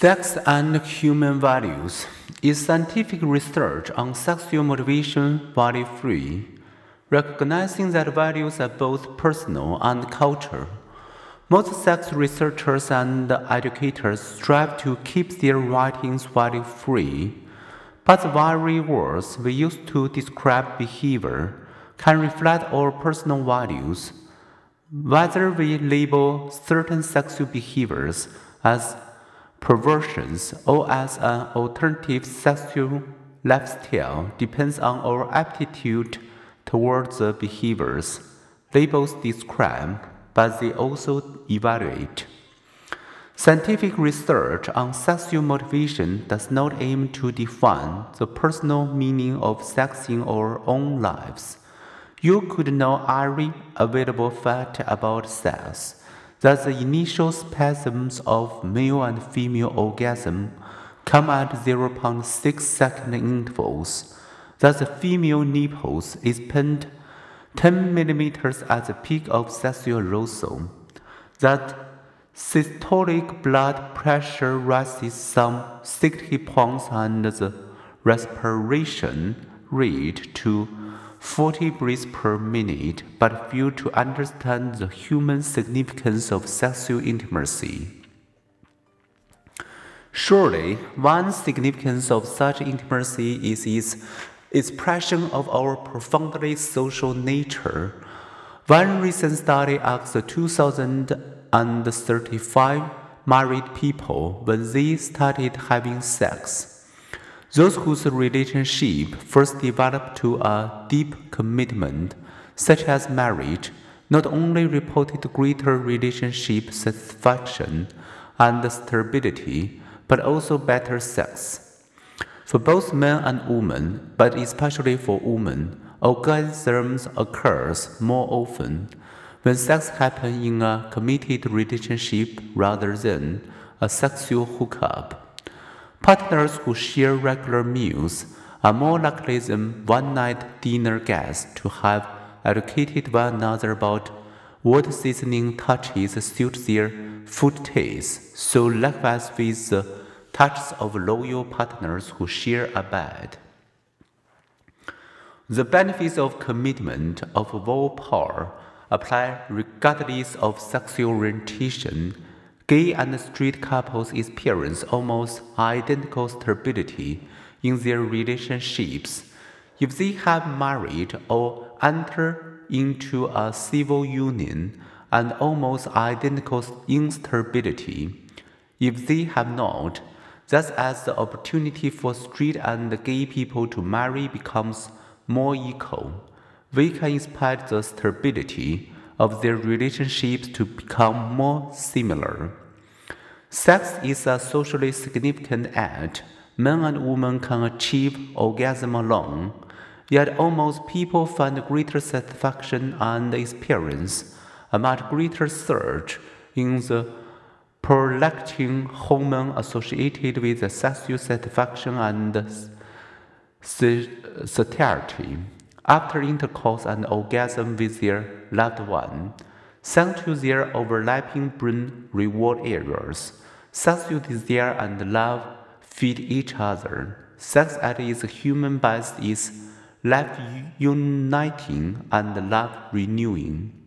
Sex and Human Values is scientific research on sexual motivation value free, recognizing that values are both personal and cultural. Most sex researchers and educators strive to keep their writings value free, but the very words we use to describe behavior can reflect our personal values. Whether we label certain sexual behaviors as perversions or as an alternative sexual lifestyle depends on our aptitude towards the behaviors. Labels describe, but they also evaluate. Scientific research on sexual motivation does not aim to define the personal meaning of sex in our own lives. You could know every available fact about sex that the initial spasms of male and female orgasm come at 0.6 second intervals, that the female nipples expand 10 millimeters at the peak of sexual arousal, that systolic blood pressure rises some 60 points and the respiration rate to 40 breaths per minute, but fail to understand the human significance of sexual intimacy. Surely, one significance of such intimacy is its expression of our profoundly social nature. One recent study asked 2,035 married people when they started having sex. Those whose relationship first developed to a deep commitment, such as marriage, not only reported greater relationship satisfaction and stability, but also better sex. For both men and women, but especially for women, orgasms occurs more often when sex happens in a committed relationship rather than a sexual hookup. Partners who share regular meals are more likely than one night dinner guests to have educated one another about what seasoning touches suit their food taste, so likewise with the touches of loyal partners who share a bed. The benefits of commitment of willpower apply regardless of sexual orientation Gay and straight couples experience almost identical stability in their relationships if they have married or enter into a civil union and almost identical instability if they have not. Thus, as the opportunity for straight and gay people to marry becomes more equal, we can expect the stability of their relationships to become more similar. Sex is a socially significant act. Men and women can achieve orgasm alone, yet almost people find greater satisfaction and experience a much greater surge in the prolactin hormone associated with sexual satisfaction and satiety after intercourse and orgasm with their loved one, thanks to their overlapping brain reward areas. Sexual desire and love feed each other. Sex at its human best is life uniting and love renewing.